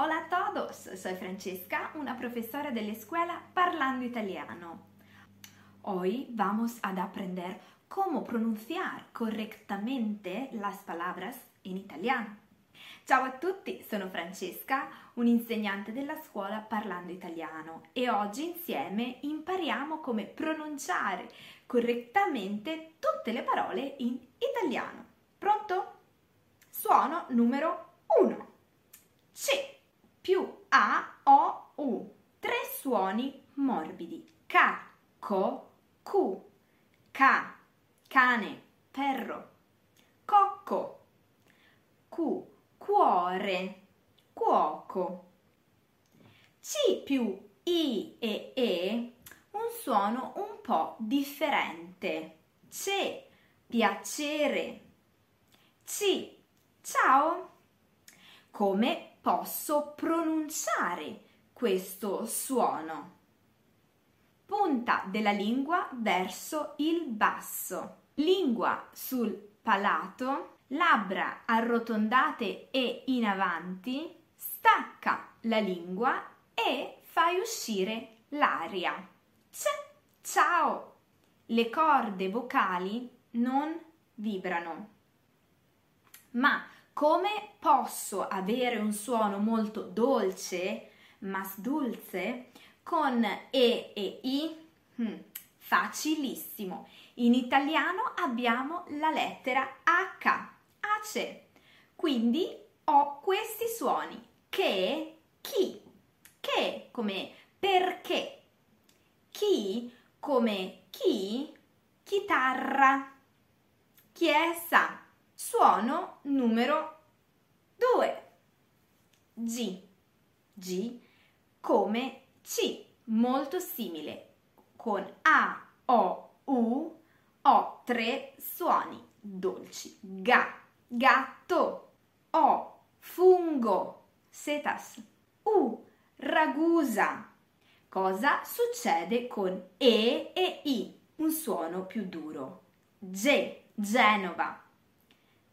Hola a todos, soy Francesca, una profesora de la escuela Parlando Italiano. Hoy vamos a aprender cómo pronunciar correctamente las palabras in italiano. Ciao a tutti, sono Francesca, un'insegnante della scuola Parlando Italiano e oggi insieme impariamo come pronunciare correttamente tutte le parole in italiano. Pronto? Suono numero 1. C più A, O, U. Tre suoni morbidi. Ca, co, cu. Ca, cane, perro. Cocco. Cu, cuore, cuoco. C più I e E un suono un po' differente. C, piacere. C, ciao. Come posso pronunciare questo suono? Punta della lingua verso il basso, lingua sul palato, labbra arrotondate e in avanti, stacca la lingua e fai uscire l'aria. C, ciao! Le corde vocali non vibrano. Ma come posso avere un suono molto dolce, mas dulce, con E e I? Hmm, facilissimo. In italiano abbiamo la lettera H, ace. Quindi ho questi suoni che, chi, che come perché, chi come chi, chitarra, chiesa Suono numero 2. G. G come C, molto simile. Con A, O, U ho tre suoni dolci. Ga, gatto. O, fungo, setas. U, ragusa. Cosa succede con E e I? Un suono più duro. G, Genova.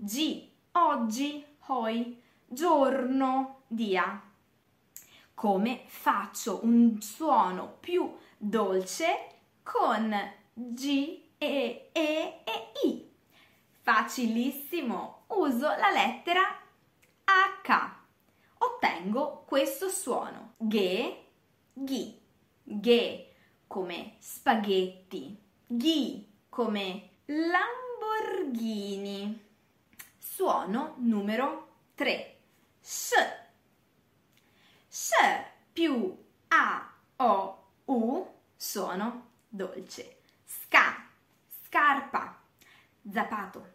G, oggi, hoi, giorno, dia. Come faccio un suono più dolce con G, E, E e I? Facilissimo, uso la lettera H. Ottengo questo suono. Ge, ghi, ge come spaghetti, ghi come Lamborghini. Suono numero 3. S. S più A, O, U sono dolce. Sca, scarpa, zapato.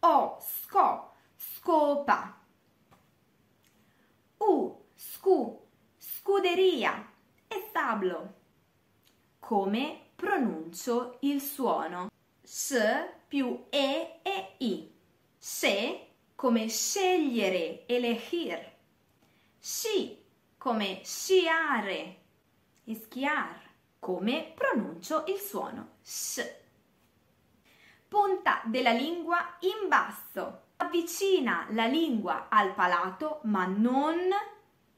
O, sco, scopa. U, scu, scuderia e stablo. Come pronuncio il suono? S più E e I. Se come scegliere, elegir. Sci come sciare, schiar. Come pronuncio il suono s. Punta della lingua in basso. Avvicina la lingua al palato ma non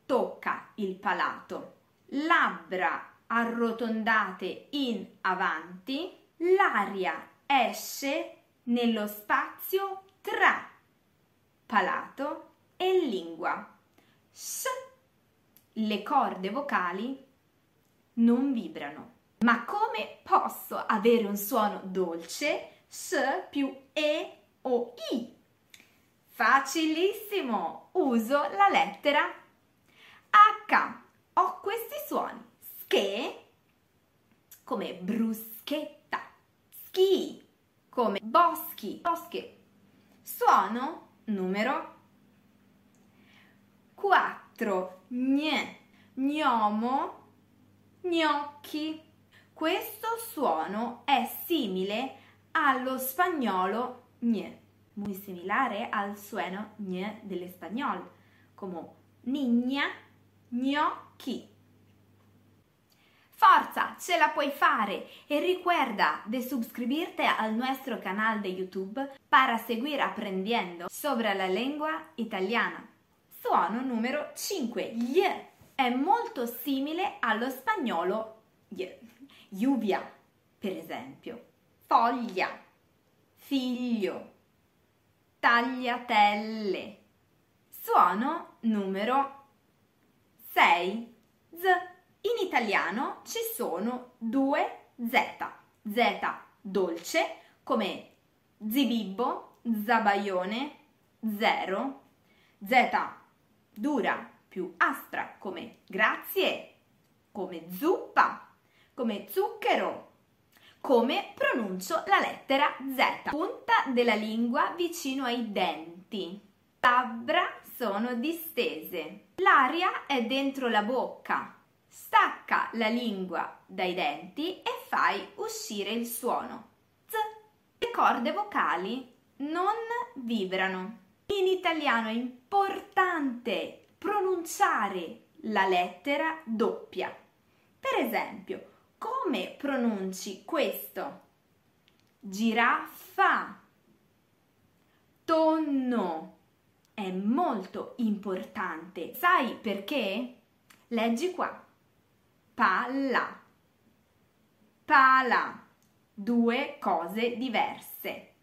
tocca il palato. Labbra arrotondate in avanti. L'aria esce nello spazio tra palato e lingua. S. Le corde vocali non vibrano. Ma come posso avere un suono dolce S più E o I? Facilissimo! Uso la lettera H. Ho questi suoni. Sche come bruschetta. Schi come boschi. Bosche Suono numero 4. Gne, gnomo, gnocchi. Questo suono è simile allo spagnolo gne, muy similare al suono gne dell'espagnol, come niña, gnocchi. Forza, ce la puoi fare y recuerda de suscribirte al nuestro canal de YouTube para seguir aprendiendo sobre la lengua italiana. Suono numero 5. Gli è molto simile allo spagnolo gli. lluvia, per esempio. Foglia, figlio, tagliatelle. Suono numero 6. Z. In italiano ci sono due Z. Z dolce come zibibbo, zabaione, zero. Z dura, più aspra come grazie, come zuppa, come zucchero, come pronuncio la lettera Z. Punta della lingua vicino ai denti. Labbra sono distese. L'aria è dentro la bocca. Stacca la lingua dai denti e fai uscire il suono. Z. Le corde vocali non vibrano. In italiano è importante pronunciare la lettera doppia. Per esempio, come pronunci questo? Giraffa. Tonno. È molto importante. Sai perché? Leggi qua. Palla. Pala. Due cose diverse.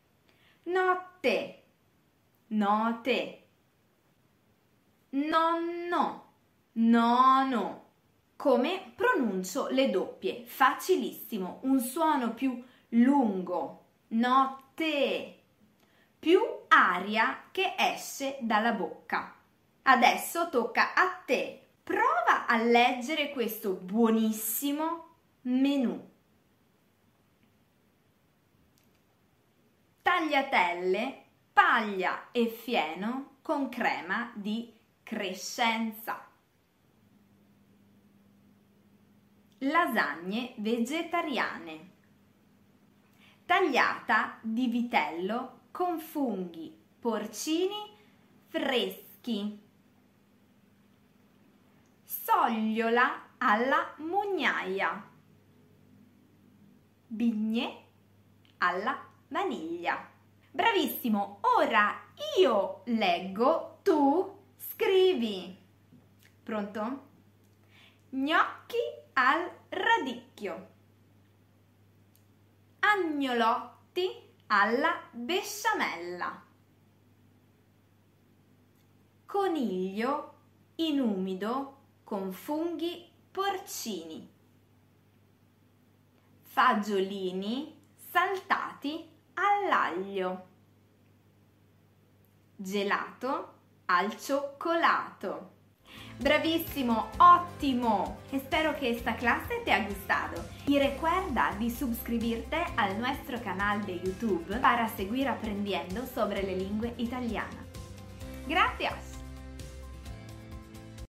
Notte. Note nonno, nono. Come pronuncio le doppie? Facilissimo, un suono più lungo, notte, più aria che esce dalla bocca. Adesso tocca a te. Prova a leggere questo buonissimo menù. Tagliatelle, paglia e fieno con crema di crescenza. Lasagne vegetariane. Tagliata di vitello con funghi porcini freschi. Sogliola alla mugnaia. Bigne alla vaniglia. Bravissimo, ora io leggo, tu Scrivi. Pronto? Gnocchi al radicchio. Agnolotti alla besciamella. Coniglio in umido con funghi porcini. Fagiolini saltati all'aglio. Gelato al cioccolato. Bravissimo, ottimo! Espero que esta clase te ha gustado. Y recuerda de suscribirte al nuestro canal de YouTube para seguir aprendiendo sobre la lengua italiana. Gracias!